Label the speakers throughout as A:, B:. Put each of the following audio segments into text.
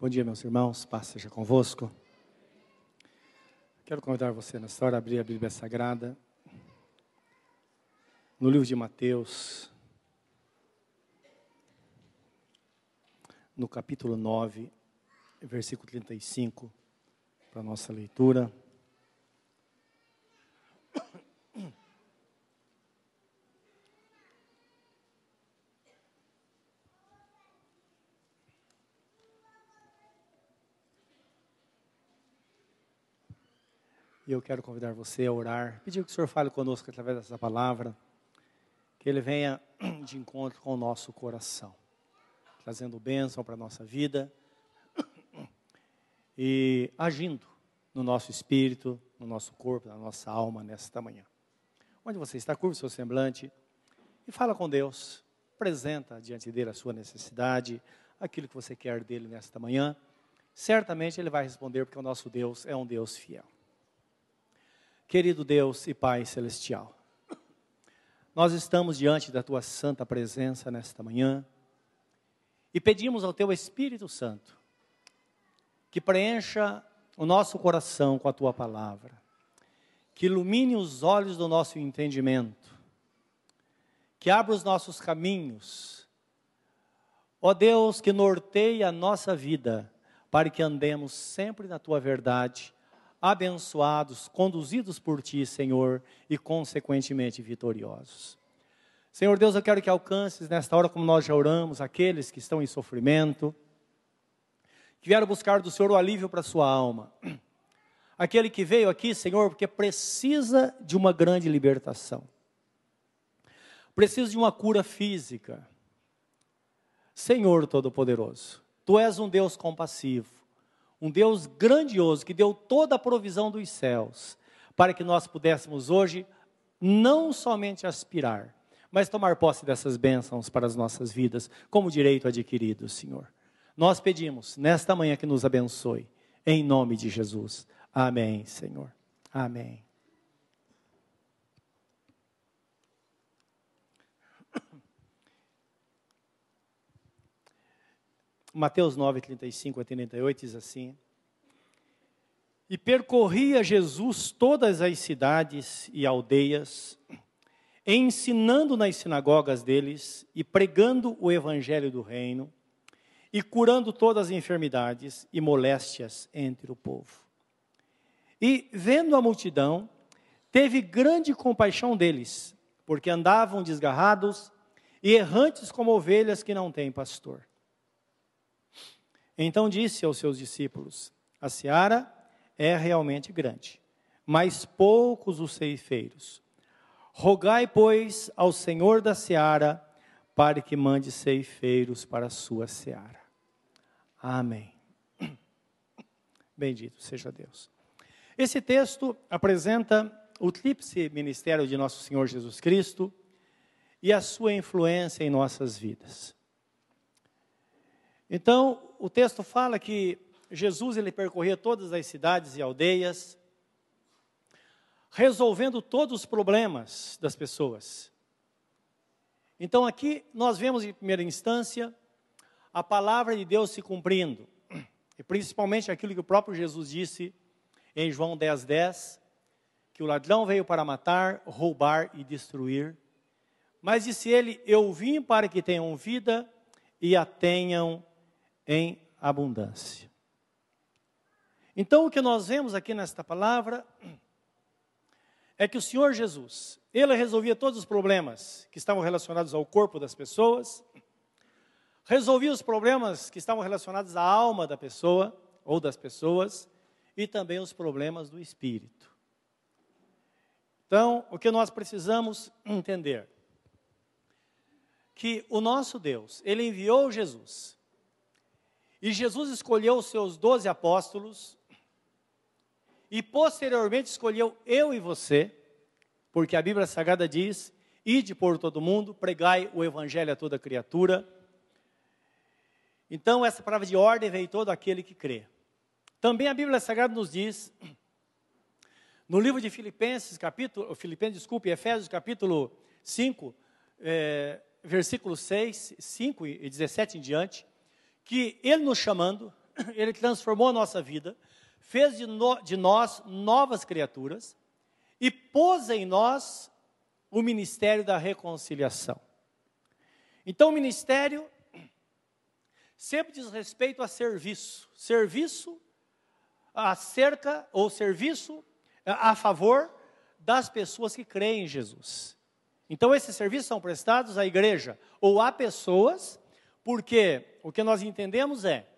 A: Bom dia, meus irmãos. Paz seja convosco. Quero convidar você nessa hora a abrir a Bíblia Sagrada. No livro de Mateus, no capítulo 9, versículo 35, para a nossa leitura. E eu quero convidar você a orar, pedir que o Senhor fale conosco através dessa palavra, que Ele venha de encontro com o nosso coração, trazendo bênção para a nossa vida e agindo no nosso espírito, no nosso corpo, na nossa alma nesta manhã. Onde você está, curva o seu semblante e fala com Deus, apresenta diante dele a sua necessidade, aquilo que você quer dele nesta manhã. Certamente ele vai responder, porque o nosso Deus é um Deus fiel. Querido Deus e Pai Celestial, nós estamos diante da Tua santa presença nesta manhã e pedimos ao Teu Espírito Santo que preencha o nosso coração com a Tua palavra, que ilumine os olhos do nosso entendimento, que abra os nossos caminhos, ó Deus, que norteie a nossa vida para que andemos sempre na Tua verdade abençoados, conduzidos por Ti, Senhor, e consequentemente vitoriosos. Senhor Deus, eu quero que alcances nesta hora, como nós já oramos, aqueles que estão em sofrimento, que vieram buscar do Senhor o alívio para a sua alma. Aquele que veio aqui, Senhor, porque precisa de uma grande libertação, precisa de uma cura física. Senhor Todo-Poderoso, Tu és um Deus compassivo, um Deus grandioso que deu toda a provisão dos céus, para que nós pudéssemos hoje não somente aspirar, mas tomar posse dessas bênçãos para as nossas vidas, como direito adquirido, Senhor. Nós pedimos nesta manhã que nos abençoe, em nome de Jesus. Amém, Senhor. Amém. Mateus 9, 35 a 38 diz assim: E percorria Jesus todas as cidades e aldeias, ensinando nas sinagogas deles e pregando o evangelho do reino, e curando todas as enfermidades e moléstias entre o povo. E, vendo a multidão, teve grande compaixão deles, porque andavam desgarrados e errantes como ovelhas que não têm pastor. Então disse aos seus discípulos: A seara é realmente grande, mas poucos os ceifeiros. Rogai, pois, ao Senhor da seara para que mande ceifeiros para a sua seara. Amém. Bendito seja Deus. Esse texto apresenta o tríplice ministério de nosso Senhor Jesus Cristo e a sua influência em nossas vidas. Então, o texto fala que Jesus ele percorria todas as cidades e aldeias, resolvendo todos os problemas das pessoas. Então aqui nós vemos em primeira instância a palavra de Deus se cumprindo, e principalmente aquilo que o próprio Jesus disse em João 10:10, 10, que o ladrão veio para matar, roubar e destruir. Mas disse ele: Eu vim para que tenham vida e a tenham em abundância. Então, o que nós vemos aqui nesta palavra é que o Senhor Jesus, ele resolvia todos os problemas que estavam relacionados ao corpo das pessoas, resolvia os problemas que estavam relacionados à alma da pessoa ou das pessoas e também os problemas do espírito. Então, o que nós precisamos entender que o nosso Deus, ele enviou Jesus e Jesus escolheu os seus doze apóstolos, e posteriormente escolheu eu e você, porque a Bíblia Sagrada diz: ide por todo mundo, pregai o evangelho a toda criatura. Então, essa palavra de ordem veio todo aquele que crê. Também a Bíblia Sagrada nos diz, no livro de Filipenses, capítulo, Filipenses, desculpe, Efésios, capítulo 5, é, versículo 6, 5 e 17 em diante, que Ele nos chamando, ele transformou a nossa vida, fez de, no, de nós novas criaturas e pôs em nós o ministério da reconciliação. Então, o ministério sempre diz respeito a serviço, serviço acerca ou serviço a favor das pessoas que creem em Jesus. Então, esses serviços são prestados à igreja ou a pessoas, porque o que nós entendemos é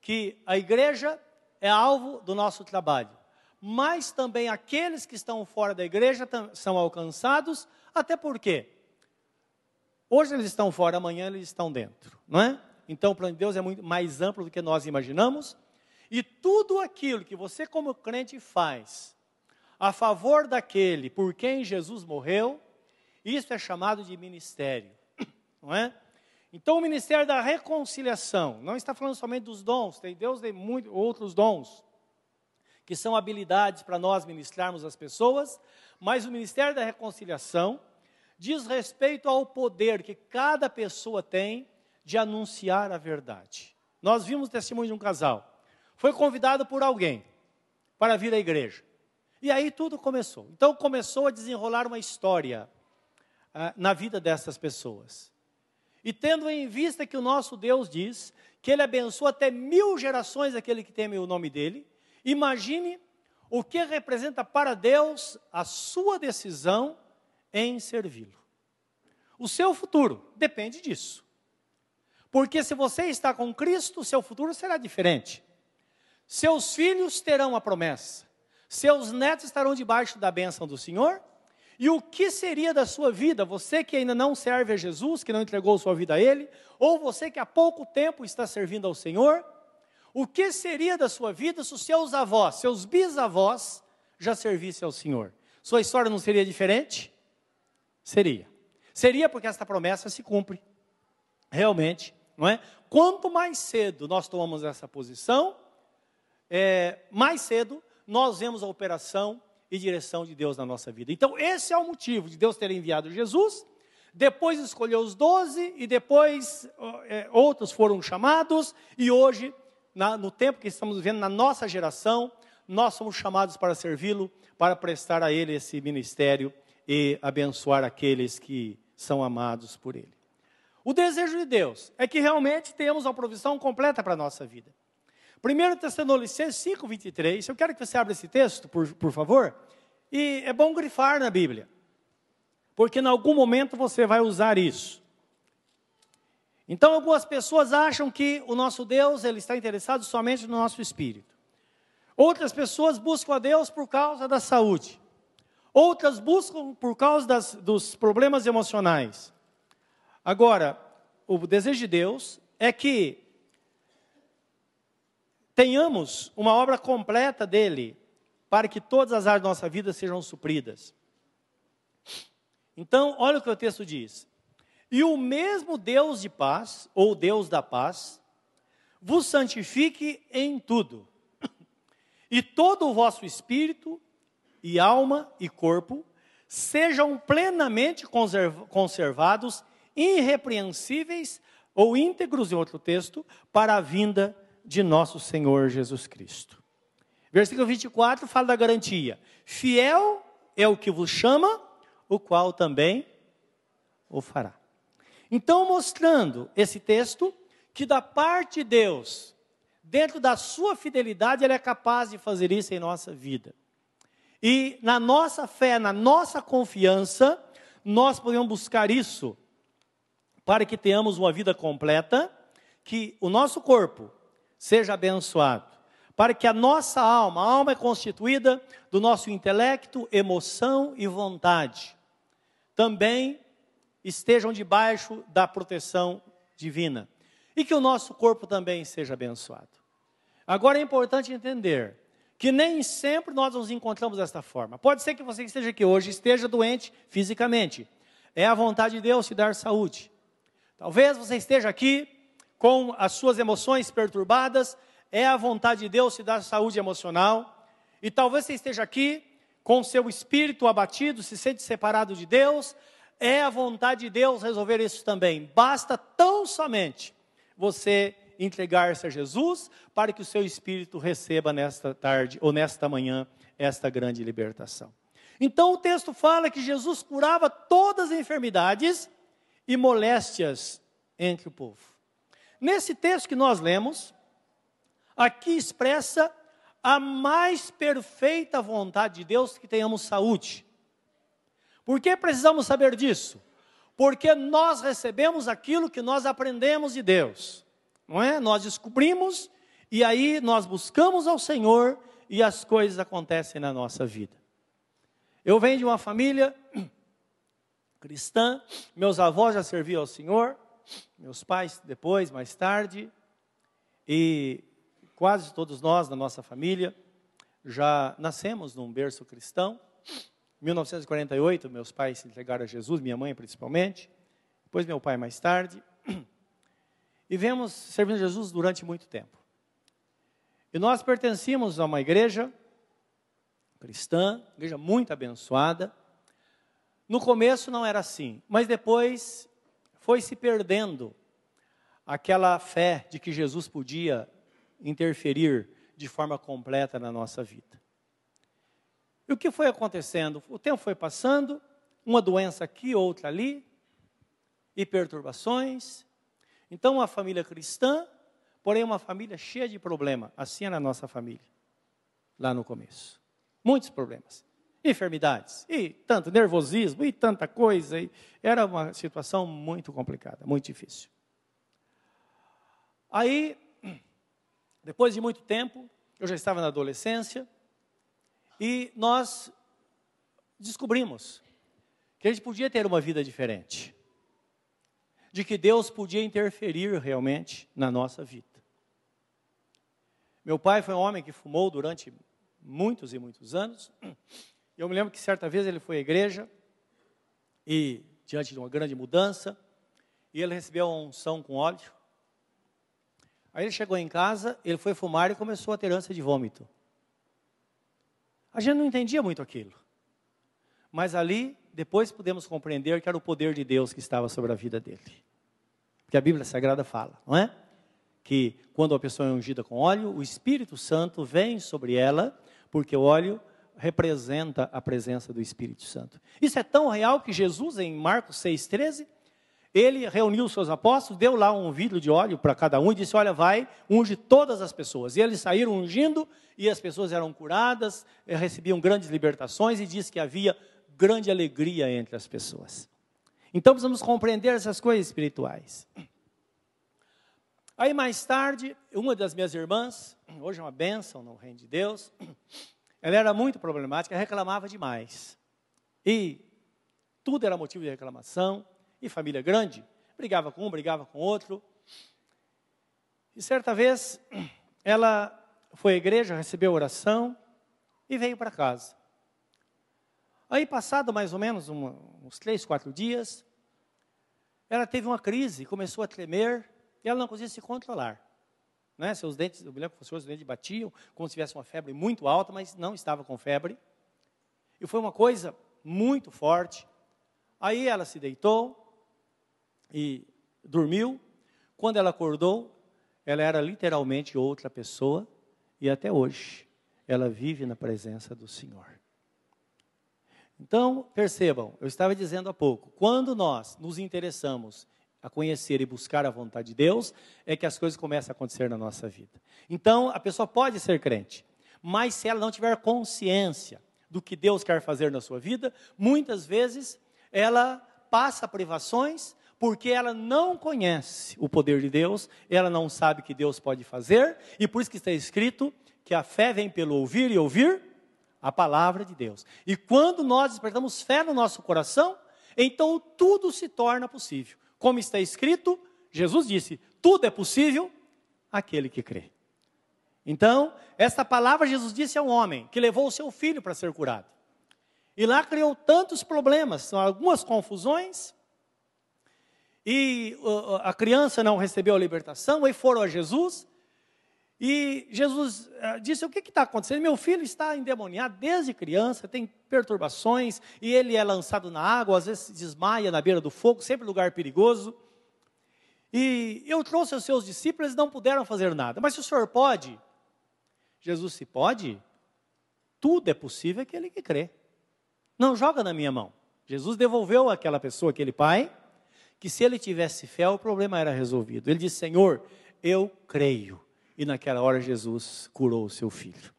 A: que a igreja é alvo do nosso trabalho, mas também aqueles que estão fora da igreja são alcançados, até porque hoje eles estão fora, amanhã eles estão dentro, não é? Então, o plano de Deus é muito mais amplo do que nós imaginamos, e tudo aquilo que você, como crente, faz a favor daquele por quem Jesus morreu, isso é chamado de ministério, não é? Então, o ministério da reconciliação, não está falando somente dos dons, tem Deus tem muitos outros dons, que são habilidades para nós ministrarmos as pessoas, mas o ministério da reconciliação diz respeito ao poder que cada pessoa tem de anunciar a verdade. Nós vimos o testemunho de um casal, foi convidado por alguém para vir à igreja. E aí tudo começou. Então começou a desenrolar uma história ah, na vida dessas pessoas. E tendo em vista que o nosso Deus diz que Ele abençoa até mil gerações aquele que teme o nome dEle, imagine o que representa para Deus a sua decisão em servi-lo. O seu futuro depende disso. Porque se você está com Cristo, seu futuro será diferente. Seus filhos terão a promessa, seus netos estarão debaixo da bênção do Senhor, e o que seria da sua vida, você que ainda não serve a Jesus, que não entregou sua vida a Ele, ou você que há pouco tempo está servindo ao Senhor, o que seria da sua vida se os seus avós, seus bisavós, já servissem ao Senhor? Sua história não seria diferente? Seria. Seria porque esta promessa se cumpre. Realmente, não é? Quanto mais cedo nós tomamos essa posição, é, mais cedo nós vemos a operação e direção de Deus na nossa vida. Então, esse é o motivo de Deus ter enviado Jesus, depois escolheu os doze, e depois é, outros foram chamados, e hoje, na, no tempo que estamos vivendo, na nossa geração, nós somos chamados para servi-lo, para prestar a Ele esse ministério e abençoar aqueles que são amados por Ele. O desejo de Deus é que realmente tenhamos a provisão completa para a nossa vida. 1 Tessalonicenses 5, 23. Eu quero que você abra esse texto, por, por favor. E é bom grifar na Bíblia. Porque em algum momento você vai usar isso. Então, algumas pessoas acham que o nosso Deus ele está interessado somente no nosso espírito. Outras pessoas buscam a Deus por causa da saúde. Outras buscam por causa das, dos problemas emocionais. Agora, o desejo de Deus é que tenhamos uma obra completa dele, para que todas as áreas da nossa vida sejam supridas. Então, olha o que o texto diz: E o mesmo Deus de paz, ou Deus da paz, vos santifique em tudo, e todo o vosso espírito, e alma e corpo sejam plenamente conservados, irrepreensíveis ou íntegros, em outro texto, para a vinda de nosso Senhor Jesus Cristo. Versículo 24 fala da garantia: Fiel é o que vos chama, o qual também o fará. Então, mostrando esse texto, que da parte de Deus, dentro da sua fidelidade, Ele é capaz de fazer isso em nossa vida. E na nossa fé, na nossa confiança, nós podemos buscar isso para que tenhamos uma vida completa, que o nosso corpo seja abençoado. Para que a nossa alma, a alma é constituída do nosso intelecto, emoção e vontade, também estejam debaixo da proteção divina. E que o nosso corpo também seja abençoado. Agora é importante entender que nem sempre nós nos encontramos desta forma. Pode ser que você que esteja aqui hoje esteja doente fisicamente. É a vontade de Deus te dar saúde. Talvez você esteja aqui com as suas emoções perturbadas, é a vontade de Deus te dar saúde emocional. E talvez você esteja aqui com seu espírito abatido, se sente separado de Deus, é a vontade de Deus resolver isso também. Basta tão somente você entregar-se a Jesus para que o seu espírito receba nesta tarde ou nesta manhã esta grande libertação. Então o texto fala que Jesus curava todas as enfermidades e moléstias entre o povo. Nesse texto que nós lemos, aqui expressa a mais perfeita vontade de Deus que tenhamos saúde. Por que precisamos saber disso? Porque nós recebemos aquilo que nós aprendemos de Deus, não é? Nós descobrimos e aí nós buscamos ao Senhor e as coisas acontecem na nossa vida. Eu venho de uma família cristã, meus avós já serviam ao Senhor, meus pais depois, mais tarde, e quase todos nós, na nossa família, já nascemos num berço cristão. Em 1948, meus pais se entregaram a Jesus, minha mãe principalmente, depois meu pai mais tarde. E vemos servindo a Jesus durante muito tempo. E nós pertencíamos a uma igreja cristã, igreja muito abençoada. No começo não era assim, mas depois foi se perdendo aquela fé de que Jesus podia interferir de forma completa na nossa vida. E o que foi acontecendo? O tempo foi passando, uma doença aqui, outra ali, e perturbações. Então, uma família cristã, porém uma família cheia de problema. Assim era a nossa família, lá no começo. Muitos problemas enfermidades, e tanto nervosismo, e tanta coisa. E era uma situação muito complicada, muito difícil. Aí, depois de muito tempo, eu já estava na adolescência, e nós descobrimos que a gente podia ter uma vida diferente, de que Deus podia interferir realmente na nossa vida. Meu pai foi um homem que fumou durante muitos e muitos anos, eu me lembro que certa vez ele foi à igreja e diante de uma grande mudança, e ele recebeu uma unção com óleo. Aí ele chegou em casa, ele foi fumar e começou a ter ânsia de vômito. A gente não entendia muito aquilo. Mas ali, depois pudemos compreender que era o poder de Deus que estava sobre a vida dele. Porque a Bíblia Sagrada fala, não é? Que quando a pessoa é ungida com óleo, o Espírito Santo vem sobre ela, porque o óleo representa a presença do Espírito Santo. Isso é tão real que Jesus, em Marcos 6,13, ele reuniu os seus apóstolos, deu lá um vidro de óleo para cada um e disse: Olha, vai, unge todas as pessoas. E eles saíram ungindo e as pessoas eram curadas, eh, recebiam grandes libertações e diz que havia grande alegria entre as pessoas. Então precisamos compreender essas coisas espirituais. Aí mais tarde, uma das minhas irmãs, hoje é uma bênção no reino de Deus, ela era muito problemática, reclamava demais. E tudo era motivo de reclamação. E família grande, brigava com um, brigava com outro. E certa vez, ela foi à igreja, recebeu oração e veio para casa. Aí, passado mais ou menos uns três, quatro dias, ela teve uma crise, começou a tremer e ela não conseguia se controlar. Né? Seus dentes, eu me lembro que dentes batiam, como se tivesse uma febre muito alta, mas não estava com febre. E foi uma coisa muito forte. Aí ela se deitou e dormiu. Quando ela acordou, ela era literalmente outra pessoa e até hoje ela vive na presença do Senhor. Então, percebam, eu estava dizendo há pouco, quando nós nos interessamos a conhecer e buscar a vontade de Deus, é que as coisas começam a acontecer na nossa vida. Então, a pessoa pode ser crente, mas se ela não tiver consciência do que Deus quer fazer na sua vida, muitas vezes ela passa privações porque ela não conhece o poder de Deus, ela não sabe que Deus pode fazer, e por isso que está escrito que a fé vem pelo ouvir e ouvir a palavra de Deus. E quando nós despertamos fé no nosso coração, então tudo se torna possível. Como está escrito, Jesus disse: tudo é possível aquele que crê. Então, esta palavra Jesus disse a um homem que levou o seu filho para ser curado. E lá criou tantos problemas, algumas confusões. E a criança não recebeu a libertação, aí foram a Jesus. E Jesus eh, disse: O que está acontecendo? Meu filho está endemoniado desde criança, tem perturbações, e ele é lançado na água, às vezes desmaia na beira do fogo, sempre lugar perigoso. E eu trouxe os seus discípulos, eles não puderam fazer nada. Mas se o senhor pode, Jesus se pode, tudo é possível aquele que crê. Não joga na minha mão. Jesus devolveu àquela pessoa, aquele pai, que se ele tivesse fé, o problema era resolvido. Ele disse: Senhor, eu creio. E naquela hora Jesus curou o seu filho.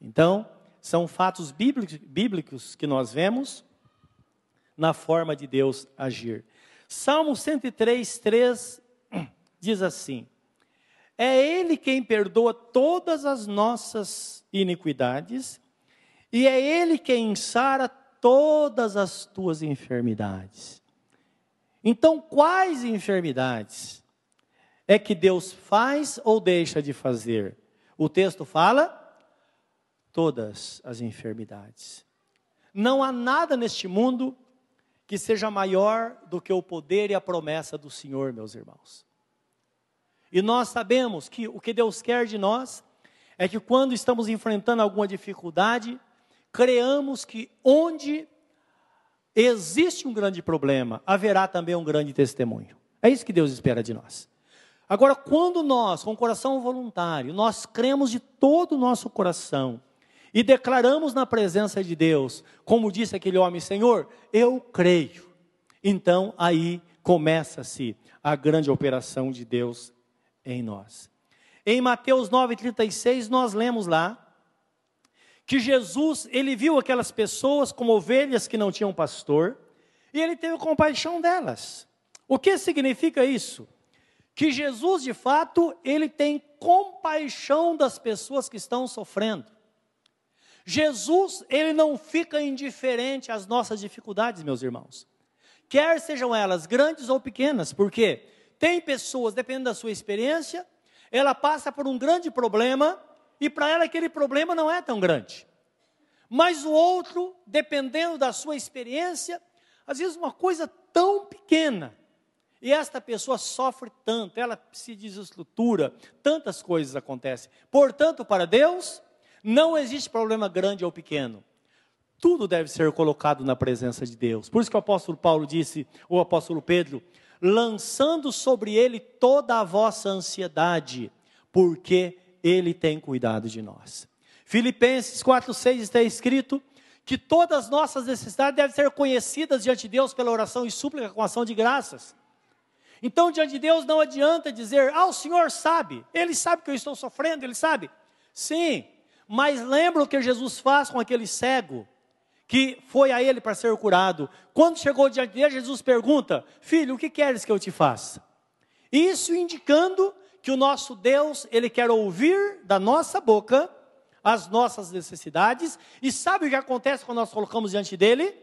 A: Então, são fatos bíblicos que nós vemos na forma de Deus agir. Salmo 103, 3 diz assim: É Ele quem perdoa todas as nossas iniquidades, e é Ele quem sara todas as tuas enfermidades. Então, quais enfermidades é que Deus faz ou deixa de fazer? O texto fala todas as enfermidades. Não há nada neste mundo que seja maior do que o poder e a promessa do Senhor, meus irmãos. E nós sabemos que o que Deus quer de nós é que quando estamos enfrentando alguma dificuldade, creamos que onde existe um grande problema, haverá também um grande testemunho. É isso que Deus espera de nós. Agora, quando nós, com coração voluntário, nós cremos de todo o nosso coração e declaramos na presença de Deus, como disse aquele homem, Senhor, eu creio. Então aí começa-se a grande operação de Deus em nós. Em Mateus 9:36 nós lemos lá que Jesus, ele viu aquelas pessoas como ovelhas que não tinham pastor, e ele teve compaixão delas. O que significa isso? Que Jesus, de fato, ele tem compaixão das pessoas que estão sofrendo. Jesus, ele não fica indiferente às nossas dificuldades, meus irmãos. Quer sejam elas grandes ou pequenas, porque tem pessoas, dependendo da sua experiência, ela passa por um grande problema e para ela aquele problema não é tão grande. Mas o outro, dependendo da sua experiência, às vezes uma coisa tão pequena, e esta pessoa sofre tanto, ela se desestrutura, tantas coisas acontecem. Portanto, para Deus, não existe problema grande ou pequeno. Tudo deve ser colocado na presença de Deus. Por isso que o apóstolo Paulo disse, o apóstolo Pedro, lançando sobre ele toda a vossa ansiedade, porque ele tem cuidado de nós. Filipenses 4,6 está escrito que todas as nossas necessidades devem ser conhecidas diante de Deus pela oração e súplica com ação de graças. Então, diante de Deus, não adianta dizer, ah, o Senhor sabe, Ele sabe que eu estou sofrendo, Ele sabe. Sim, mas lembra o que Jesus faz com aquele cego que foi a ele para ser curado. Quando chegou diante dele, Jesus pergunta: Filho, o que queres que eu te faça? Isso indicando que o nosso Deus, ele quer ouvir da nossa boca as nossas necessidades, e sabe o que acontece quando nós colocamos diante dele?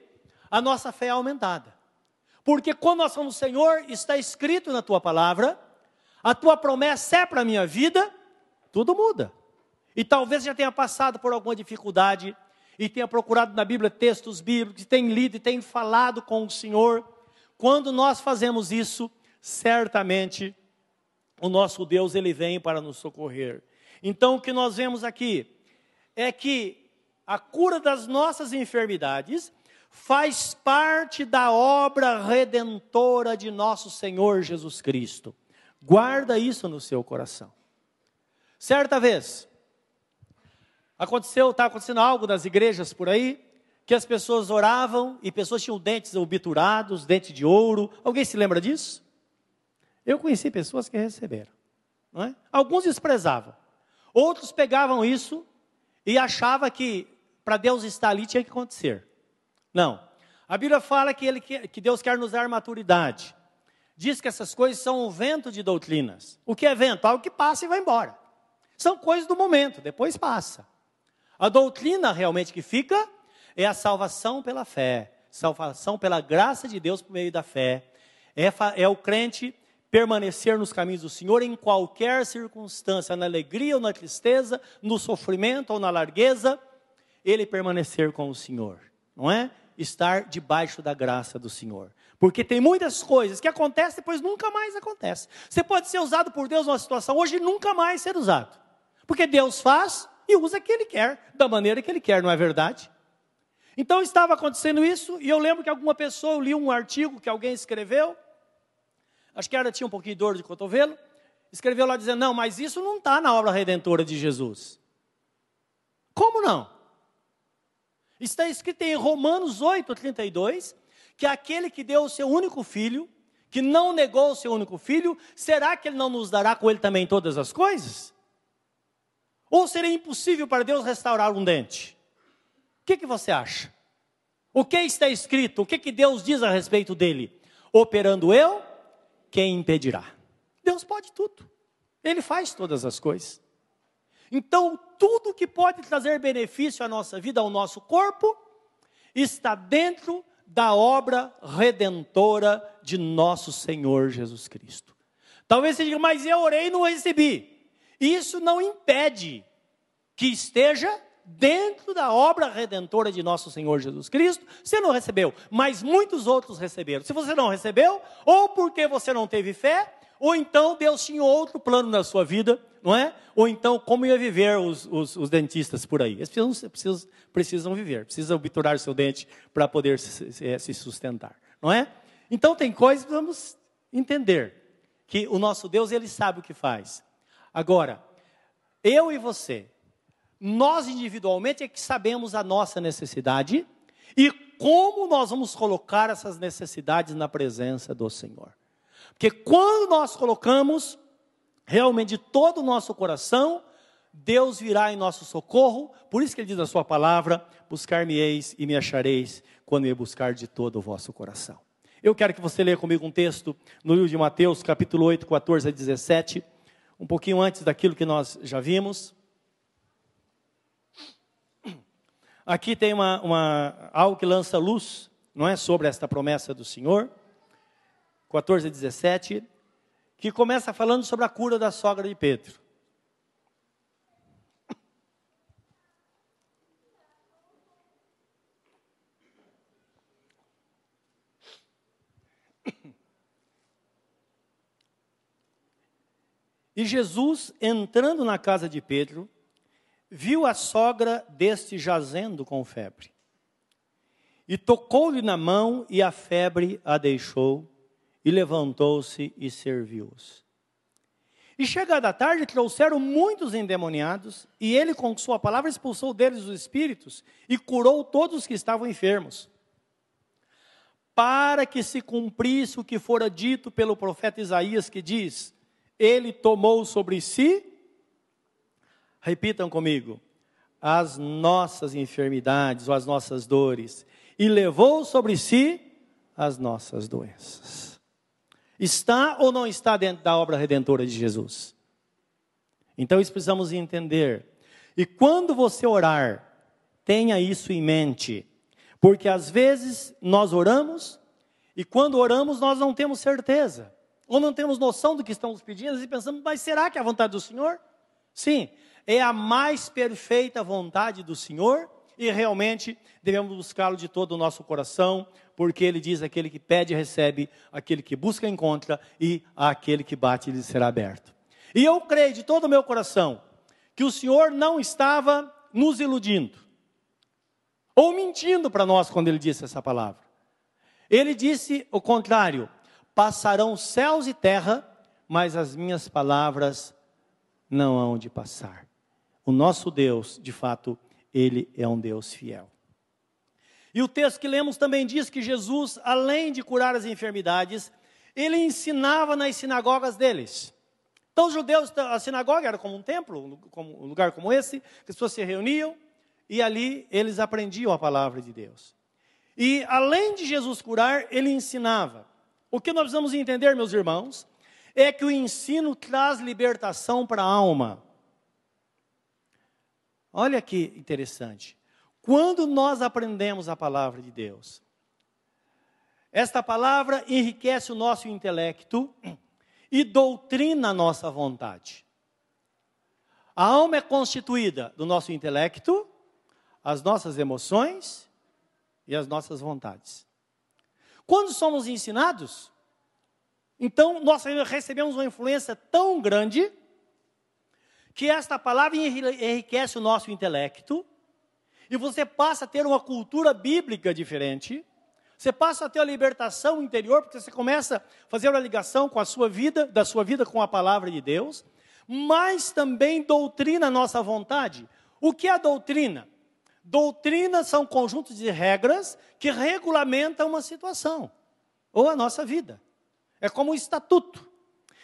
A: A nossa fé é aumentada. Porque quando nós falamos, Senhor, está escrito na tua palavra, a tua promessa é para a minha vida, tudo muda. E talvez já tenha passado por alguma dificuldade, e tenha procurado na Bíblia textos bíblicos, tenha lido e tenha falado com o Senhor. Quando nós fazemos isso, certamente o nosso Deus ele vem para nos socorrer. Então o que nós vemos aqui é que a cura das nossas enfermidades faz parte da obra redentora de nosso Senhor Jesus Cristo. Guarda isso no seu coração. Certa vez, aconteceu, está acontecendo algo nas igrejas por aí, que as pessoas oravam e pessoas tinham dentes obturados, dente de ouro. Alguém se lembra disso? Eu conheci pessoas que receberam. É? Alguns desprezavam. Outros pegavam isso e achavam que para Deus estar ali tinha que acontecer. Não. A Bíblia fala que, ele, que Deus quer nos dar maturidade. Diz que essas coisas são o vento de doutrinas. O que é vento? Algo que passa e vai embora. São coisas do momento, depois passa. A doutrina realmente que fica é a salvação pela fé, salvação pela graça de Deus por meio da fé. É, é o crente permanecer nos caminhos do Senhor em qualquer circunstância, na alegria ou na tristeza, no sofrimento ou na largueza, ele permanecer com o Senhor, não é? Estar debaixo da graça do Senhor. Porque tem muitas coisas que acontecem depois nunca mais acontece. Você pode ser usado por Deus numa situação hoje e nunca mais ser usado. Porque Deus faz e usa o que Ele quer, da maneira que Ele quer, não é verdade? Então estava acontecendo isso, e eu lembro que alguma pessoa, eu li um artigo que alguém escreveu, acho que era, tinha um pouquinho de dor de cotovelo, escreveu lá dizendo: Não, mas isso não está na obra redentora de Jesus. Como não? Está escrito em Romanos 8, 32, que aquele que deu o seu único filho, que não negou o seu único filho, será que ele não nos dará com ele também todas as coisas? Ou seria impossível para Deus restaurar um dente? O que, que você acha? O que está escrito? O que, que Deus diz a respeito dele? Operando eu, quem impedirá? Deus pode tudo. Ele faz todas as coisas. Então, tudo que pode trazer benefício à nossa vida, ao nosso corpo, está dentro da obra redentora de nosso Senhor Jesus Cristo. Talvez você diga, mas eu orei e não recebi. Isso não impede que esteja dentro da obra redentora de nosso Senhor Jesus Cristo, você não recebeu, mas muitos outros receberam. Se você não recebeu, ou porque você não teve fé, ou então Deus tinha outro plano na sua vida, não é? Ou então como ia viver os, os, os dentistas por aí. Eles precisam, precisam, precisam viver, precisam obturar seu dente para poder se, se, sustentar, não é? Então tem coisas que vamos entender que o nosso Deus ele sabe o que faz. Agora, eu e você, nós individualmente é que sabemos a nossa necessidade e como nós vamos colocar essas necessidades na presença do Senhor. Porque quando nós colocamos realmente todo o nosso coração, Deus virá em nosso socorro. Por isso que ele diz na sua palavra: buscar-me-eis e me achareis quando me buscar de todo o vosso coração. Eu quero que você leia comigo um texto no livro de Mateus, capítulo 8, 14 a 17, um pouquinho antes daquilo que nós já vimos. Aqui tem uma, uma, algo que lança luz, não é, sobre esta promessa do Senhor. 14 a 17, que começa falando sobre a cura da sogra de Pedro. E Jesus, entrando na casa de Pedro, viu a sogra deste jazendo com febre. E tocou-lhe na mão, e a febre a deixou, e levantou-se e serviu-os. E chegada a tarde, trouxeram muitos endemoniados, e ele, com sua palavra, expulsou deles os espíritos e curou todos os que estavam enfermos. Para que se cumprisse o que fora dito pelo profeta Isaías, que diz: Ele tomou sobre si Repitam comigo. As nossas enfermidades ou as nossas dores e levou sobre si as nossas doenças. Está ou não está dentro da obra redentora de Jesus? Então isso precisamos entender. E quando você orar, tenha isso em mente, porque às vezes nós oramos e quando oramos nós não temos certeza, ou não temos noção do que estamos pedindo e pensamos, mas será que é a vontade do Senhor? Sim, é a mais perfeita vontade do Senhor e realmente devemos buscá-lo de todo o nosso coração, porque ele diz: aquele que pede, recebe, aquele que busca, encontra, e aquele que bate, lhe será aberto. E eu creio de todo o meu coração que o Senhor não estava nos iludindo, ou mentindo para nós quando ele disse essa palavra. Ele disse o contrário: passarão céus e terra, mas as minhas palavras não hão de passar. O nosso Deus, de fato, ele é um Deus fiel. E o texto que lemos também diz que Jesus, além de curar as enfermidades, ele ensinava nas sinagogas deles. Então, os judeus, a sinagoga era como um templo, um lugar como esse, que as pessoas se reuniam e ali eles aprendiam a palavra de Deus. E além de Jesus curar, ele ensinava. O que nós precisamos entender, meus irmãos, é que o ensino traz libertação para a alma. Olha que interessante. Quando nós aprendemos a palavra de Deus, esta palavra enriquece o nosso intelecto e doutrina a nossa vontade. A alma é constituída do nosso intelecto, as nossas emoções e as nossas vontades. Quando somos ensinados, então nós recebemos uma influência tão grande que esta palavra enriquece o nosso intelecto e você passa a ter uma cultura bíblica diferente, Você passa a ter a libertação interior, porque você começa a fazer uma ligação com a sua vida, da sua vida com a palavra de Deus, mas também doutrina a nossa vontade. O que é doutrina? Doutrina são conjuntos de regras que regulamentam uma situação ou a nossa vida. É como um estatuto.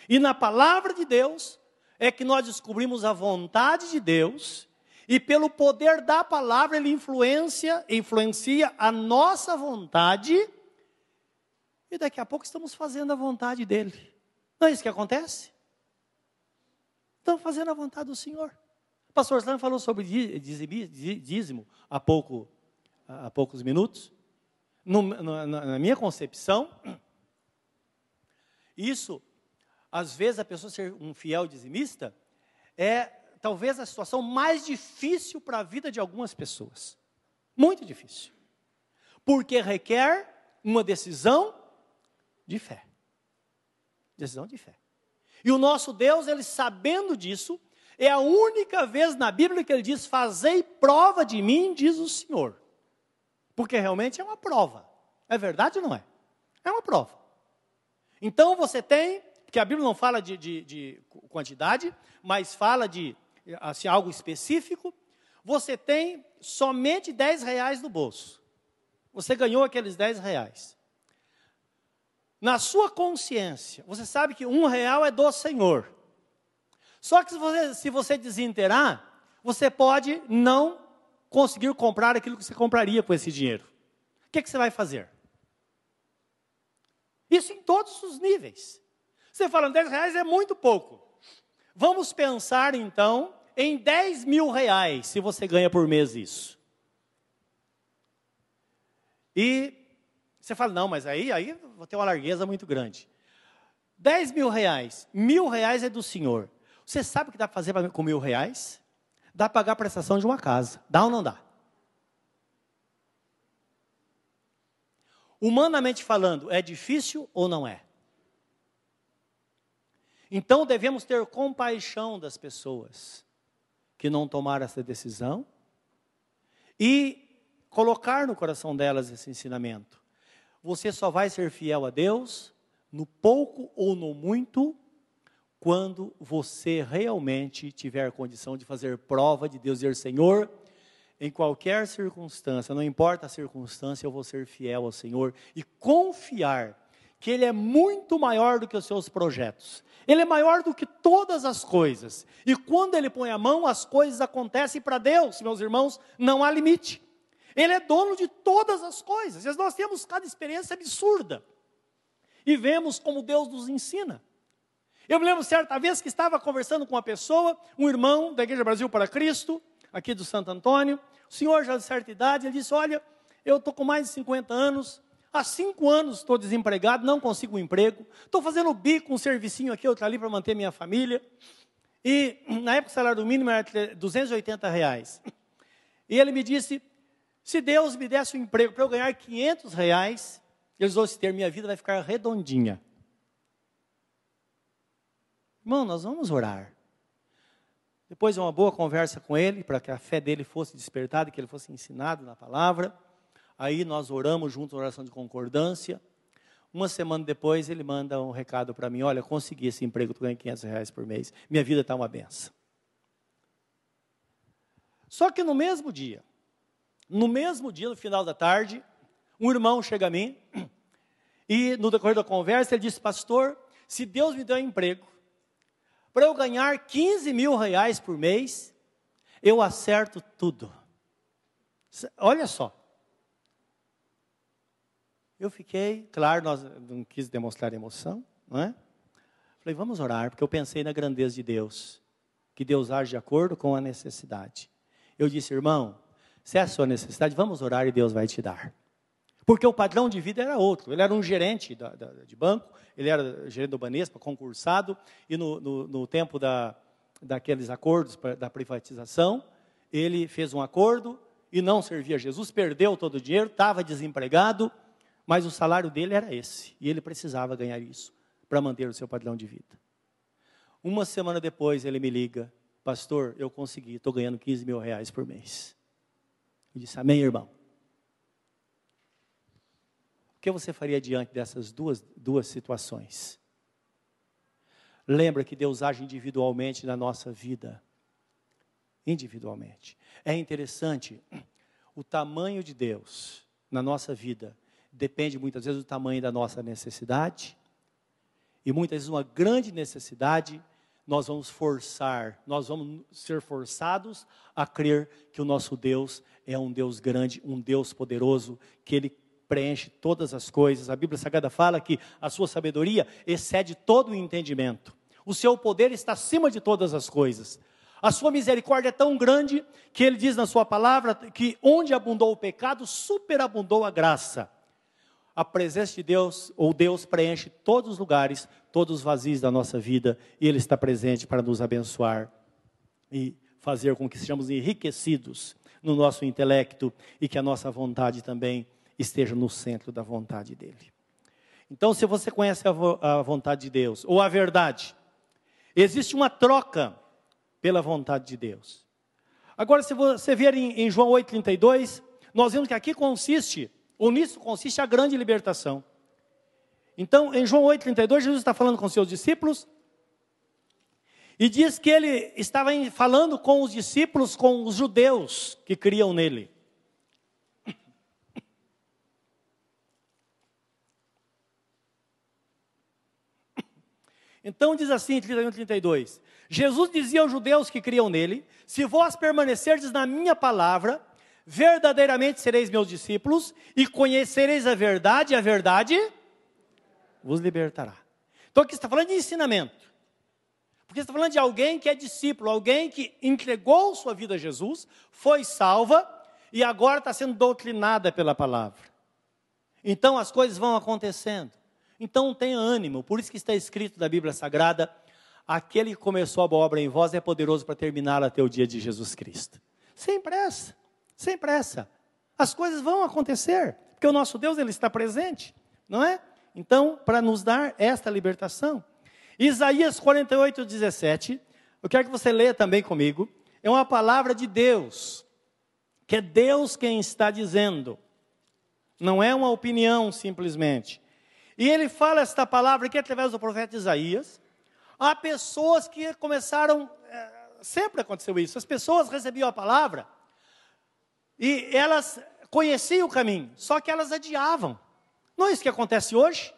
A: E na palavra de Deus é que nós descobrimos a vontade de Deus e pelo poder da palavra ele influencia, influencia a nossa vontade e daqui a pouco estamos fazendo a vontade dele. Não é isso que acontece? Estamos fazendo a vontade do Senhor. O pastor Slam falou sobre dízimo há, pouco, há poucos minutos. No, na, na minha concepção, isso, às vezes, a pessoa ser um fiel dizimista é talvez a situação mais difícil para a vida de algumas pessoas. Muito difícil. Porque requer uma decisão de fé. Decisão de fé. E o nosso Deus, ele sabendo disso, é a única vez na Bíblia que ele diz: Fazei prova de mim, diz o Senhor. Porque realmente é uma prova. É verdade ou não é? É uma prova. Então você tem, porque a Bíblia não fala de, de, de quantidade, mas fala de assim, algo específico. Você tem somente 10 reais no bolso. Você ganhou aqueles 10 reais. Na sua consciência, você sabe que um real é do Senhor. Só que se você, se você desinterar, você pode não conseguir comprar aquilo que você compraria com esse dinheiro. O que, que você vai fazer? Isso em todos os níveis. Você fala, 10 reais é muito pouco. Vamos pensar então em 10 mil reais, se você ganha por mês isso. E você fala, não, mas aí, aí vou ter uma largueza muito grande. 10 mil reais, mil reais é do senhor. Você sabe o que dá para fazer com mil reais? Dá para pagar a prestação de uma casa. Dá ou não dá? Humanamente falando, é difícil ou não é? Então devemos ter compaixão das pessoas que não tomaram essa decisão e colocar no coração delas esse ensinamento. Você só vai ser fiel a Deus no pouco ou no muito quando você realmente tiver condição de fazer prova de Deus, dizer, Senhor, em qualquer circunstância, não importa a circunstância, eu vou ser fiel ao Senhor e confiar que Ele é muito maior do que os seus projetos. Ele é maior do que todas as coisas. E quando Ele põe a mão, as coisas acontecem para Deus, meus irmãos, não há limite. Ele é dono de todas as coisas. E nós temos cada experiência absurda. E vemos como Deus nos ensina. Eu me lembro certa vez que estava conversando com uma pessoa, um irmão da Igreja Brasil para Cristo, aqui do Santo Antônio, o senhor já de certa idade, ele disse: Olha, eu estou com mais de 50 anos, há cinco anos estou desempregado, não consigo um emprego, estou fazendo bico, um servicinho aqui, outro ali para manter minha família. E na época o salário mínimo era 280 reais. E ele me disse: se Deus me desse um emprego para eu ganhar 500 reais, eles vão ter minha vida vai ficar redondinha. Irmão, nós vamos orar. Depois de uma boa conversa com ele, para que a fé dele fosse despertada, que ele fosse ensinado na palavra. Aí nós oramos junto, oração de concordância. Uma semana depois, ele manda um recado para mim: Olha, consegui esse emprego, estou ganhando 500 reais por mês. Minha vida está uma benção. Só que no mesmo dia, no mesmo dia, no final da tarde, um irmão chega a mim e, no decorrer da conversa, ele disse: Pastor, se Deus me deu um emprego, para eu ganhar 15 mil reais por mês, eu acerto tudo. Olha só. Eu fiquei, claro, nós não quis demonstrar emoção, não é? Falei, vamos orar, porque eu pensei na grandeza de Deus, que Deus age de acordo com a necessidade. Eu disse, irmão, se é a sua necessidade, vamos orar e Deus vai te dar. Porque o padrão de vida era outro. Ele era um gerente da, da, de banco, ele era gerente do Banespa, concursado, e no, no, no tempo da, daqueles acordos pra, da privatização, ele fez um acordo e não servia a Jesus, perdeu todo o dinheiro, estava desempregado, mas o salário dele era esse, e ele precisava ganhar isso para manter o seu padrão de vida. Uma semana depois ele me liga, pastor, eu consegui, estou ganhando 15 mil reais por mês. Eu disse, amém, irmão. O que você faria diante dessas duas, duas situações? Lembra que Deus age individualmente na nossa vida. Individualmente. É interessante, o tamanho de Deus na nossa vida depende muitas vezes do tamanho da nossa necessidade. E muitas vezes uma grande necessidade nós vamos forçar, nós vamos ser forçados a crer que o nosso Deus é um Deus grande, um Deus poderoso, que Ele preenche todas as coisas. A Bíblia Sagrada fala que a sua sabedoria excede todo o entendimento. O seu poder está acima de todas as coisas. A sua misericórdia é tão grande que ele diz na sua palavra que onde abundou o pecado, superabundou a graça a presença de Deus, ou Deus preenche todos os lugares, todos os vazios da nossa vida, e Ele está presente para nos abençoar e fazer com que sejamos enriquecidos no nosso intelecto e que a nossa vontade também esteja no centro da vontade dEle. Então, se você conhece a, vo a vontade de Deus, ou a verdade, existe uma troca pela vontade de Deus. Agora, se você ver em, em João 8,32, nós vemos que aqui consiste ou nisso consiste a grande libertação. Então, em João 8,32, Jesus está falando com seus discípulos e diz que ele estava falando com os discípulos, com os judeus que criam nele. Então diz assim, 31 32. Jesus dizia aos judeus que criam nele: Se vós permanecerdes na minha palavra, verdadeiramente sereis meus discípulos e conhecereis a verdade, e a verdade vos libertará. Então aqui está falando de ensinamento. Porque está falando de alguém que é discípulo, alguém que entregou sua vida a Jesus, foi salva e agora está sendo doutrinada pela palavra. Então as coisas vão acontecendo. Então tenha ânimo, por isso que está escrito na Bíblia Sagrada: aquele que começou a boa obra em vós é poderoso para terminar até o dia de Jesus Cristo. Sem pressa sem pressa. As coisas vão acontecer, porque o nosso Deus ele está presente, não é? Então, para nos dar esta libertação. Isaías 48, 17, eu quero que você leia também comigo, é uma palavra de Deus, que é Deus quem está dizendo, não é uma opinião simplesmente. E ele fala esta palavra aqui através do profeta Isaías. Há pessoas que começaram, é, sempre aconteceu isso, as pessoas recebiam a palavra, e elas conheciam o caminho, só que elas adiavam. Não é isso que acontece hoje?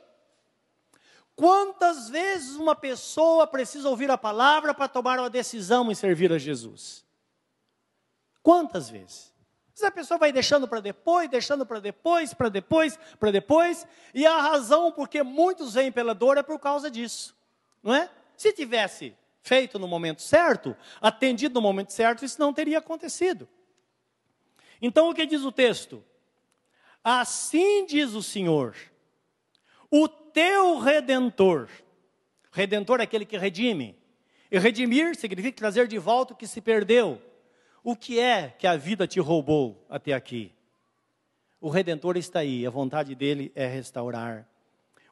A: Quantas vezes uma pessoa precisa ouvir a palavra para tomar uma decisão em servir a Jesus? Quantas vezes? Mas a pessoa vai deixando para depois, deixando para depois, para depois, para depois, e a razão porque muitos vêm pela dor é por causa disso, não é? Se tivesse feito no momento certo, atendido no momento certo, isso não teria acontecido. Então o que diz o texto? Assim diz o Senhor, o teu redentor. Redentor é aquele que redime. E redimir significa trazer de volta o que se perdeu. O que é que a vida te roubou até aqui? O redentor está aí, a vontade dele é restaurar.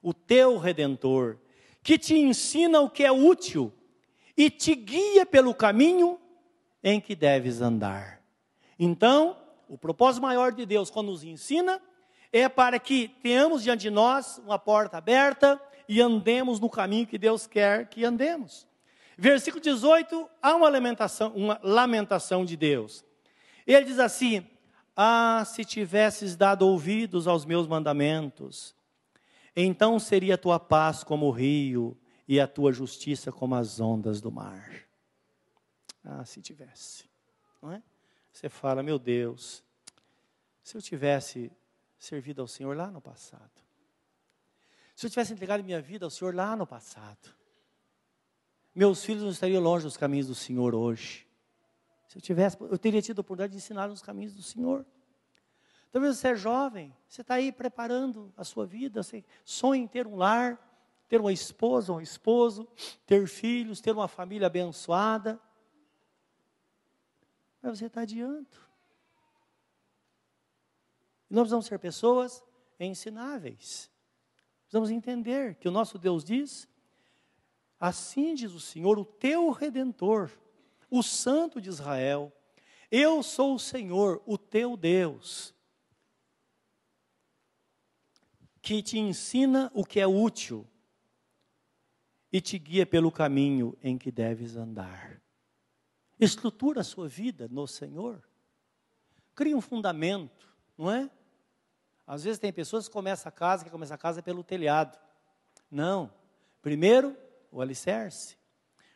A: O teu redentor, que te ensina o que é útil e te guia pelo caminho em que deves andar. Então, o propósito maior de Deus, quando nos ensina, é para que tenhamos diante de nós uma porta aberta e andemos no caminho que Deus quer que andemos. Versículo 18, há uma lamentação, uma lamentação de Deus. Ele diz assim: Ah, se tivesses dado ouvidos aos meus mandamentos, então seria a tua paz como o rio e a tua justiça como as ondas do mar. Ah, se tivesse, não é? Você fala, meu Deus, se eu tivesse servido ao Senhor lá no passado, se eu tivesse entregado minha vida ao Senhor lá no passado, meus filhos não estariam longe dos caminhos do Senhor hoje. Se eu tivesse, eu teria tido a oportunidade de ensinar os caminhos do Senhor. Talvez você é jovem, você está aí preparando a sua vida, você sonha em ter um lar, ter uma esposa, um esposo, ter filhos, ter uma família abençoada mas você está adiando. nós precisamos ser pessoas ensináveis. Precisamos entender que o nosso Deus diz: Assim diz o Senhor, o teu redentor, o Santo de Israel. Eu sou o Senhor, o teu Deus. que te ensina o que é útil e te guia pelo caminho em que deves andar. Estrutura a sua vida no Senhor. Cria um fundamento, não é? Às vezes tem pessoas que começam a casa, que começam a casa pelo telhado. Não. Primeiro, o alicerce.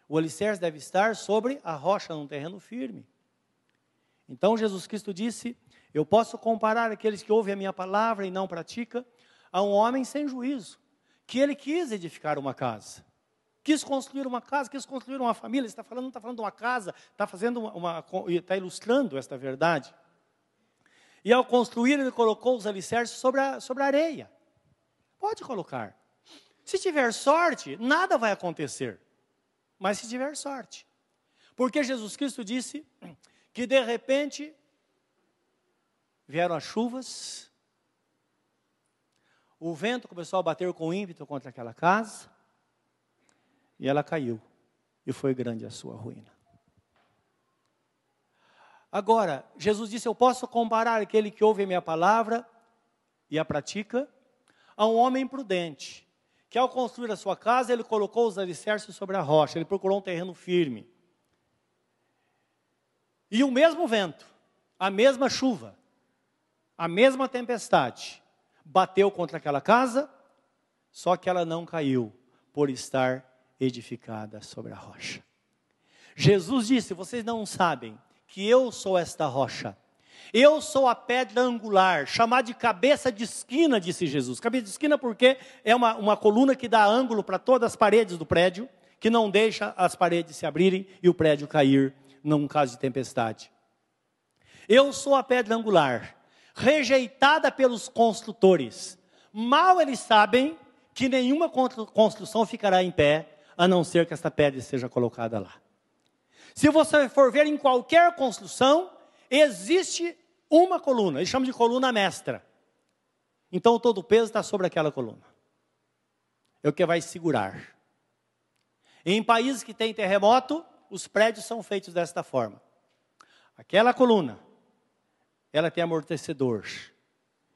A: O alicerce deve estar sobre a rocha, num terreno firme. Então Jesus Cristo disse: Eu posso comparar aqueles que ouvem a minha palavra e não praticam a um homem sem juízo, que ele quis edificar uma casa quis construir uma casa, quis construir uma família. está falando, não está falando de uma casa, está fazendo uma, uma está ilustrando esta verdade. E ao construir, ele colocou os alicerces sobre a, sobre a areia. Pode colocar. Se tiver sorte, nada vai acontecer. Mas se tiver sorte. Porque Jesus Cristo disse que de repente vieram as chuvas, o vento começou a bater com ímpeto contra aquela casa, e ela caiu, e foi grande a sua ruína. Agora, Jesus disse: Eu posso comparar aquele que ouve a minha palavra e a pratica a um homem prudente, que ao construir a sua casa, ele colocou os alicerces sobre a rocha, ele procurou um terreno firme. E o mesmo vento, a mesma chuva, a mesma tempestade, bateu contra aquela casa, só que ela não caiu, por estar edificada sobre a rocha. Jesus disse: Vocês não sabem que eu sou esta rocha. Eu sou a pedra angular, chamada de cabeça de esquina, disse Jesus. Cabeça de esquina porque é uma, uma coluna que dá ângulo para todas as paredes do prédio, que não deixa as paredes se abrirem e o prédio cair num caso de tempestade. Eu sou a pedra angular, rejeitada pelos construtores. Mal eles sabem que nenhuma construção ficará em pé a não ser que esta pedra seja colocada lá. Se você for ver em qualquer construção, existe uma coluna, eles chamam de coluna mestra. Então todo o peso está sobre aquela coluna. É o que vai segurar. Em países que têm terremoto, os prédios são feitos desta forma. Aquela coluna, ela tem amortecedor.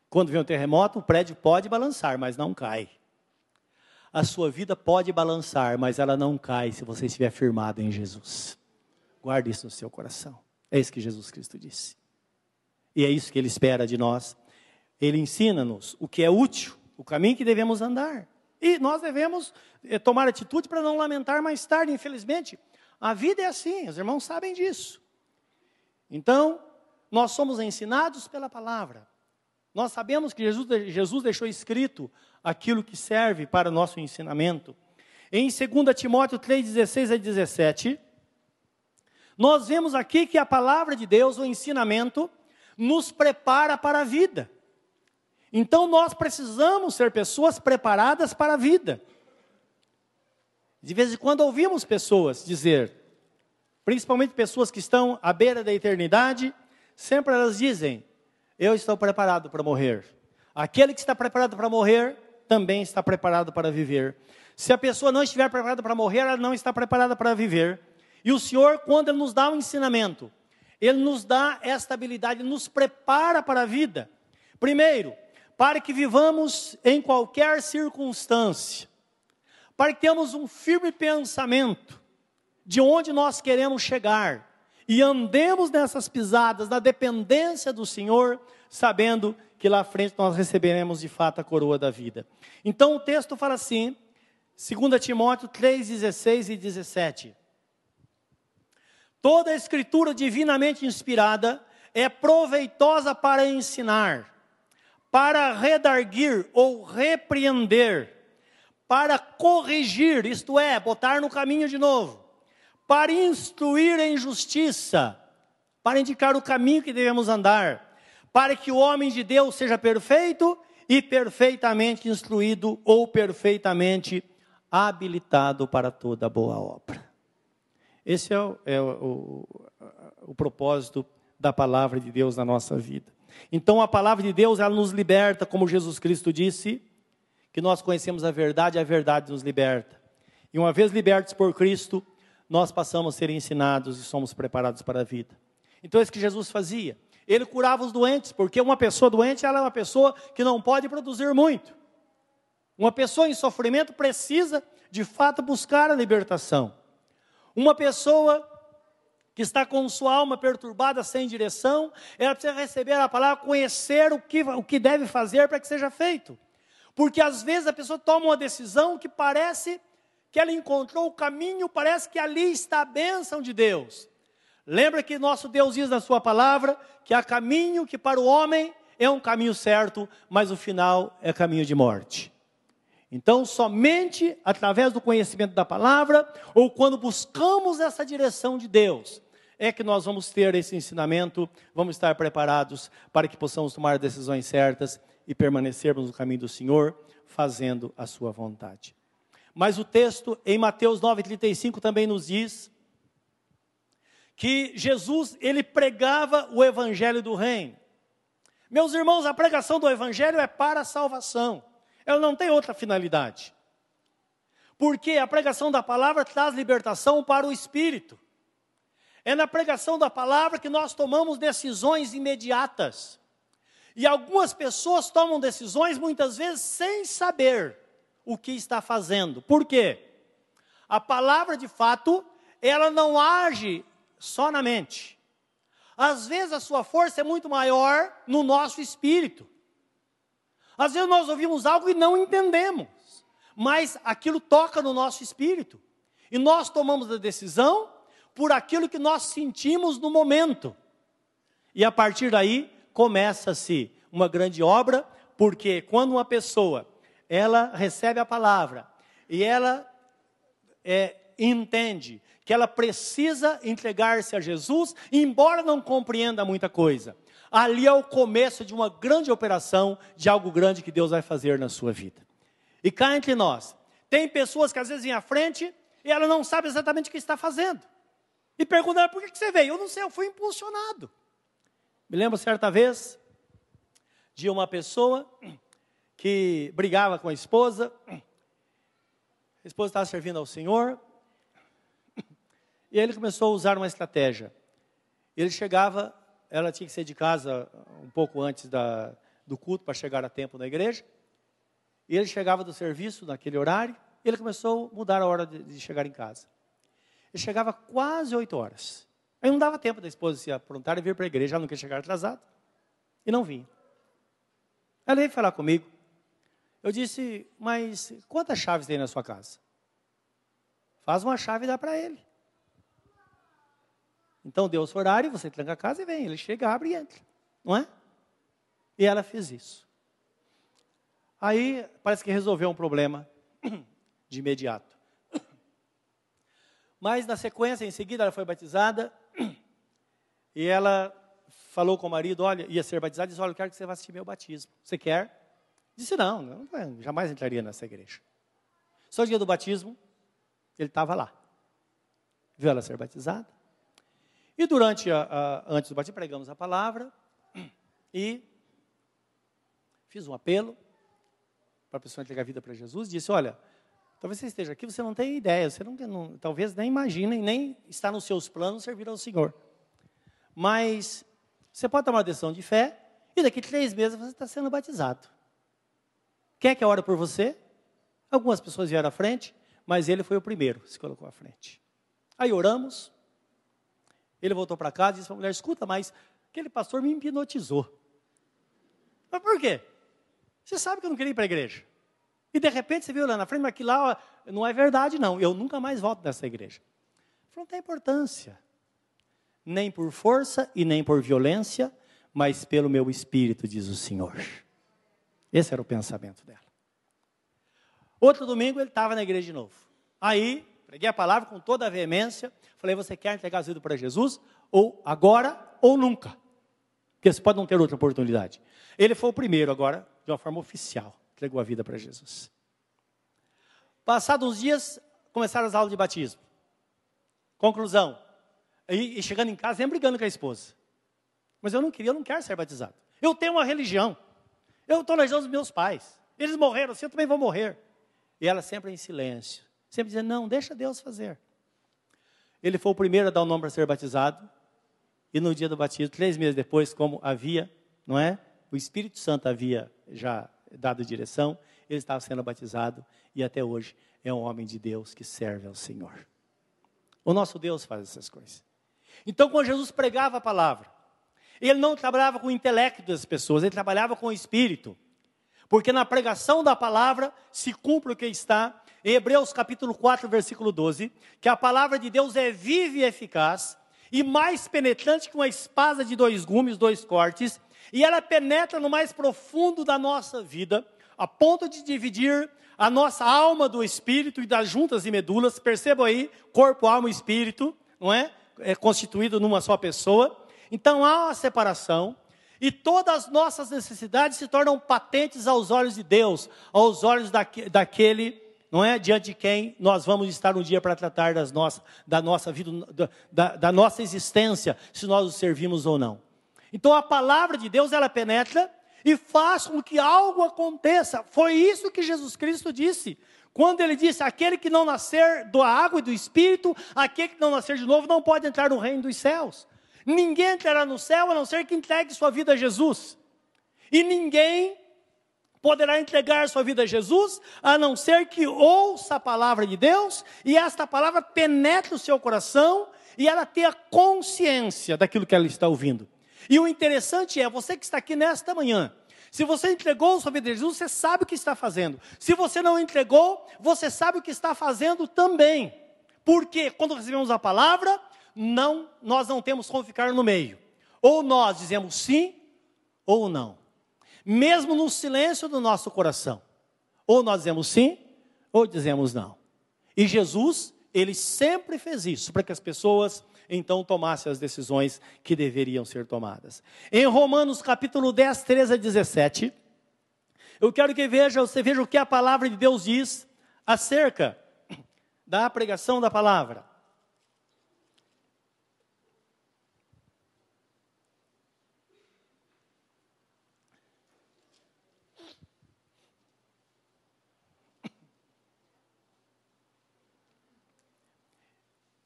A: Quando vem um terremoto, o prédio pode balançar, mas não cai a sua vida pode balançar, mas ela não cai se você estiver firmado em Jesus. Guarde isso no seu coração. É isso que Jesus Cristo disse. E é isso que ele espera de nós. Ele ensina-nos o que é útil, o caminho que devemos andar. E nós devemos eh, tomar atitude para não lamentar mais tarde, infelizmente. A vida é assim, os irmãos sabem disso. Então, nós somos ensinados pela palavra. Nós sabemos que Jesus, Jesus deixou escrito aquilo que serve para o nosso ensinamento. Em 2 Timóteo 3, 16 a 17, nós vemos aqui que a palavra de Deus, o ensinamento, nos prepara para a vida. Então nós precisamos ser pessoas preparadas para a vida. De vez em quando ouvimos pessoas dizer, principalmente pessoas que estão à beira da eternidade, sempre elas dizem: Eu estou preparado para morrer. Aquele que está preparado para morrer também está preparado para viver. Se a pessoa não estiver preparada para morrer, ela não está preparada para viver. E o Senhor, quando Ele nos dá um ensinamento, Ele nos dá esta habilidade, Ele nos prepara para a vida. Primeiro, para que vivamos em qualquer circunstância, para que tenhamos um firme pensamento de onde nós queremos chegar e andemos nessas pisadas da dependência do Senhor, sabendo que lá à frente nós receberemos de fato a coroa da vida. Então o texto fala assim, 2 Timóteo 3, 16 e 17. Toda a escritura divinamente inspirada é proveitosa para ensinar, para redarguir ou repreender, para corrigir, isto é, botar no caminho de novo, para instruir em justiça, para indicar o caminho que devemos andar, para que o homem de Deus seja perfeito e perfeitamente instruído ou perfeitamente habilitado para toda boa obra. Esse é, o, é o, o, propósito da palavra de Deus na nossa vida. Então a palavra de Deus ela nos liberta, como Jesus Cristo disse, que nós conhecemos a verdade, a verdade nos liberta. E uma vez libertos por Cristo, nós passamos a ser ensinados e somos preparados para a vida. Então é isso que Jesus fazia. Ele curava os doentes, porque uma pessoa doente ela é uma pessoa que não pode produzir muito. Uma pessoa em sofrimento precisa, de fato, buscar a libertação. Uma pessoa que está com sua alma perturbada, sem direção, ela precisa receber a palavra, conhecer o que, o que deve fazer para que seja feito. Porque às vezes a pessoa toma uma decisão que parece que ela encontrou o caminho, parece que ali está a bênção de Deus. Lembra que nosso Deus diz na sua palavra que há caminho que para o homem é um caminho certo, mas o final é caminho de morte. Então, somente através do conhecimento da palavra, ou quando buscamos essa direção de Deus, é que nós vamos ter esse ensinamento, vamos estar preparados para que possamos tomar decisões certas e permanecermos no caminho do Senhor, fazendo a sua vontade. Mas o texto em Mateus 9:35 também nos diz que Jesus, ele pregava o evangelho do reino. Meus irmãos, a pregação do evangelho é para a salvação. Ela não tem outra finalidade. Porque a pregação da palavra traz libertação para o espírito. É na pregação da palavra que nós tomamos decisões imediatas. E algumas pessoas tomam decisões muitas vezes sem saber o que está fazendo. Por quê? A palavra, de fato, ela não age só na mente. Às vezes a sua força é muito maior no nosso espírito. Às vezes nós ouvimos algo e não entendemos, mas aquilo toca no nosso espírito. E nós tomamos a decisão por aquilo que nós sentimos no momento. E a partir daí começa-se uma grande obra, porque quando uma pessoa ela recebe a palavra e ela é, entende que ela precisa entregar-se a Jesus, embora não compreenda muita coisa. Ali é o começo de uma grande operação, de algo grande que Deus vai fazer na sua vida. E cá entre nós, tem pessoas que às vezes vêm à frente e ela não sabe exatamente o que está fazendo. E pergunta, por que você veio? Eu não sei, eu fui impulsionado. Me lembro certa vez de uma pessoa que brigava com a esposa. A esposa estava servindo ao Senhor. E ele começou a usar uma estratégia. Ele chegava, ela tinha que sair de casa um pouco antes da, do culto para chegar a tempo na igreja. E ele chegava do serviço naquele horário. E ele começou a mudar a hora de, de chegar em casa. Ele chegava quase oito horas. Aí não dava tempo da esposa se aprontar e vir para a igreja. Ela não queria chegar atrasado. E não vinha. Ela veio falar comigo. Eu disse, mas quantas chaves tem na sua casa? Faz uma chave e dá para ele. Então deu o horário, você tranca a casa e vem. Ele chega, abre e entra. Não é? E ela fez isso. Aí parece que resolveu um problema de imediato. Mas na sequência, em seguida, ela foi batizada e ela falou com o marido: Olha, ia ser batizada, disse: Olha, eu quero que você vá assistir meu batismo. Você quer? Disse: Não, não jamais entraria nessa igreja. Só o dia do batismo, ele estava lá. Viu ela ser batizada. E durante, a, a, antes do batismo, pregamos a palavra e fiz um apelo para a pessoa entregar a vida para Jesus. Disse: Olha, talvez você esteja aqui, você não tem ideia, você não, não talvez nem imagine, nem está nos seus planos servir ao Senhor. Mas você pode tomar uma decisão de fé e daqui três meses você está sendo batizado. Quer que eu ore por você? Algumas pessoas vieram à frente, mas ele foi o primeiro, se colocou à frente. Aí oramos. Ele voltou para casa e disse para a mulher: Escuta, mas aquele pastor me hipnotizou. Mas por quê? Você sabe que eu não queria ir para a igreja. E de repente você viu lá na frente, mas aquilo lá não é verdade, não. Eu nunca mais volto nessa igreja. Falou, não tem importância. Nem por força e nem por violência, mas pelo meu espírito, diz o Senhor. Esse era o pensamento dela. Outro domingo ele estava na igreja de novo. Aí, preguei a palavra com toda a veemência. Falei, você quer entregar a vida para Jesus? Ou agora ou nunca. Porque você pode não ter outra oportunidade. Ele foi o primeiro agora, de uma forma oficial, entregou a vida para Jesus. Passados uns dias, começaram as aulas de batismo. Conclusão. E, e chegando em casa, sempre brigando com a esposa. Mas eu não queria, eu não quero ser batizado. Eu tenho uma religião. Eu estou na religião dos meus pais. Eles morreram, assim eu também vou morrer. E ela sempre em silêncio. Sempre dizendo, não, deixa Deus fazer. Ele foi o primeiro a dar o nome para ser batizado. E no dia do batismo, três meses depois, como havia, não é? O Espírito Santo havia já dado direção, ele estava sendo batizado e até hoje é um homem de Deus que serve ao Senhor. O nosso Deus faz essas coisas. Então, quando Jesus pregava a palavra, ele não trabalhava com o intelecto das pessoas, ele trabalhava com o espírito. Porque na pregação da palavra se cumpre o que está em Hebreus capítulo 4, versículo 12, que a palavra de Deus é viva e eficaz, e mais penetrante que uma espada de dois gumes, dois cortes, e ela penetra no mais profundo da nossa vida, a ponto de dividir a nossa alma do espírito e das juntas e medulas. Percebam aí, corpo, alma e espírito, não é? É constituído numa só pessoa. Então há uma separação. E todas as nossas necessidades se tornam patentes aos olhos de Deus, aos olhos daque, daquele, não é? Diante de quem nós vamos estar um dia para tratar das nossas, da nossa vida, da, da nossa existência, se nós o servimos ou não. Então a palavra de Deus, ela penetra e faz com que algo aconteça. Foi isso que Jesus Cristo disse. Quando ele disse: aquele que não nascer da água e do espírito, aquele que não nascer de novo, não pode entrar no reino dos céus. Ninguém entrará no céu a não ser que entregue sua vida a Jesus. E ninguém poderá entregar sua vida a Jesus a não ser que ouça a palavra de Deus e esta palavra penetre o seu coração e ela tenha consciência daquilo que ela está ouvindo. E o interessante é, você que está aqui nesta manhã, se você entregou sua vida a Jesus, você sabe o que está fazendo. Se você não entregou, você sabe o que está fazendo também. Porque quando recebemos a palavra, não, nós não temos como ficar no meio. Ou nós dizemos sim ou não. Mesmo no silêncio do nosso coração. Ou nós dizemos sim ou dizemos não. E Jesus, ele sempre fez isso para que as pessoas então tomassem as decisões que deveriam ser tomadas. Em Romanos capítulo 10, 13 a 17, eu quero que veja, você veja o que a palavra de Deus diz acerca da pregação da palavra.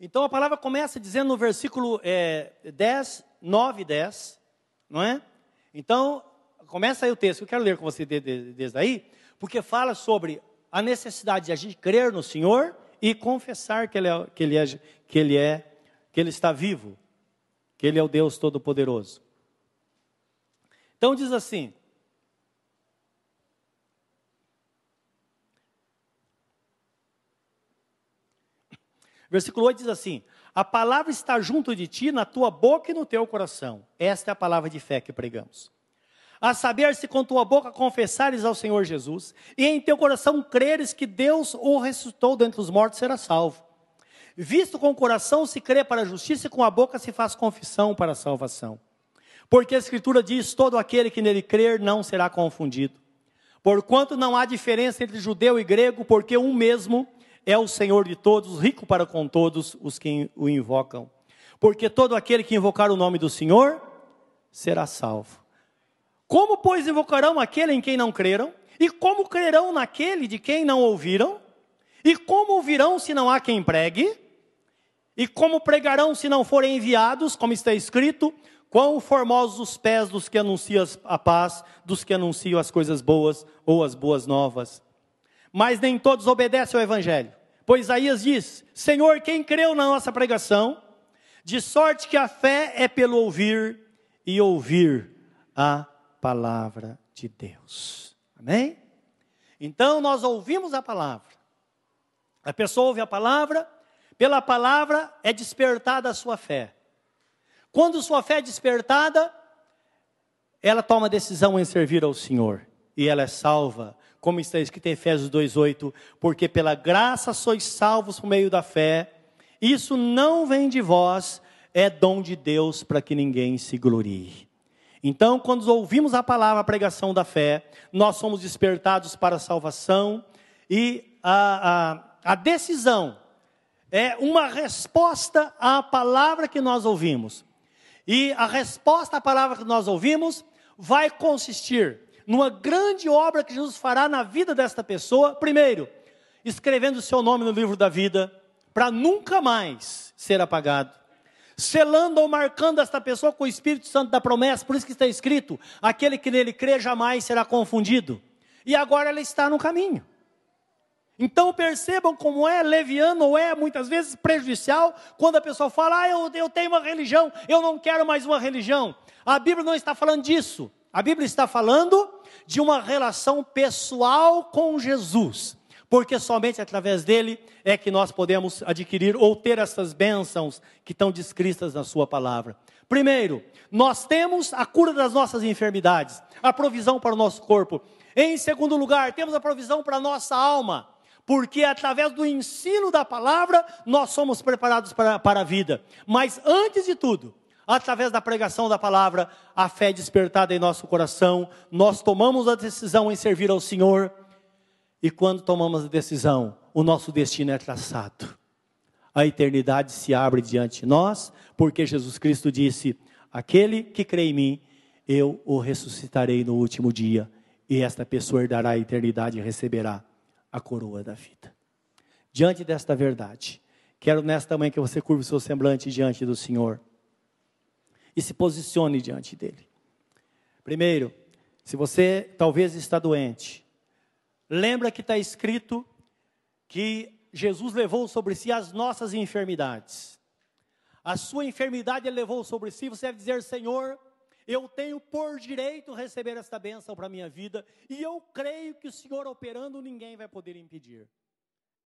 A: Então a palavra começa dizendo no versículo é, 10, 9 e 10, não é? Então, começa aí o texto, eu quero ler com você desde aí, porque fala sobre a necessidade de a gente crer no Senhor e confessar que ele é, que ele é, que ele é, que ele está vivo, que ele é o Deus todo-poderoso. Então diz assim: Versículo 8 diz assim: A palavra está junto de ti, na tua boca e no teu coração. Esta é a palavra de fé que pregamos. A saber, se com tua boca confessares ao Senhor Jesus, e em teu coração creres que Deus o ressuscitou dentre os mortos, será salvo. Visto com o coração se crê para a justiça, e com a boca se faz confissão para a salvação. Porque a Escritura diz: todo aquele que nele crer não será confundido. Porquanto não há diferença entre judeu e grego, porque um mesmo é o Senhor de todos, rico para com todos os que o invocam. Porque todo aquele que invocar o nome do Senhor será salvo. Como, pois, invocarão aquele em quem não creram? E como crerão naquele de quem não ouviram? E como ouvirão se não há quem pregue? E como pregarão se não forem enviados, como está escrito? Quão formosos os pés dos que anunciam a paz, dos que anunciam as coisas boas ou as boas novas mas nem todos obedecem ao Evangelho. Pois Isaías diz: Senhor, quem creu na nossa pregação, de sorte que a fé é pelo ouvir e ouvir a palavra de Deus. Amém? Então nós ouvimos a palavra. A pessoa ouve a palavra, pela palavra é despertada a sua fé. Quando sua fé é despertada, ela toma decisão em servir ao Senhor e ela é salva como está escrito em Efésios 2:8, porque pela graça sois salvos por meio da fé. Isso não vem de vós, é dom de Deus para que ninguém se glorie. Então, quando ouvimos a palavra, a pregação da fé, nós somos despertados para a salvação e a, a, a decisão é uma resposta à palavra que nós ouvimos. E a resposta à palavra que nós ouvimos vai consistir numa grande obra que Jesus fará na vida desta pessoa, primeiro, escrevendo o seu nome no livro da vida, para nunca mais ser apagado. Selando ou marcando esta pessoa com o Espírito Santo da promessa, por isso que está escrito: aquele que nele crê jamais será confundido. e agora ela está no caminho. Então percebam como é leviano ou é muitas vezes prejudicial quando a pessoa fala, ah, eu, eu tenho uma religião, eu não quero mais uma religião. A Bíblia não está falando disso. A Bíblia está falando de uma relação pessoal com Jesus, porque somente através dele é que nós podemos adquirir ou ter essas bênçãos que estão descritas na Sua palavra. Primeiro, nós temos a cura das nossas enfermidades, a provisão para o nosso corpo. Em segundo lugar, temos a provisão para a nossa alma porque através do ensino da palavra nós somos preparados para, para a vida. Mas antes de tudo, através da pregação da palavra, a fé é despertada em nosso coração, nós tomamos a decisão em servir ao Senhor, e quando tomamos a decisão, o nosso destino é traçado. A eternidade se abre diante de nós, porque Jesus Cristo disse: Aquele que crê em mim, eu o ressuscitarei no último dia, e esta pessoa herdará a eternidade e receberá a coroa da vida. Diante desta verdade, quero nesta manhã que você curva o seu semblante diante do Senhor e se posicione diante dele. Primeiro, se você talvez está doente, lembra que está escrito que Jesus levou sobre si as nossas enfermidades. A sua enfermidade ele levou sobre si, você deve dizer, Senhor, eu tenho por direito receber esta bênção para a minha vida, e eu creio que o Senhor operando, ninguém vai poder impedir.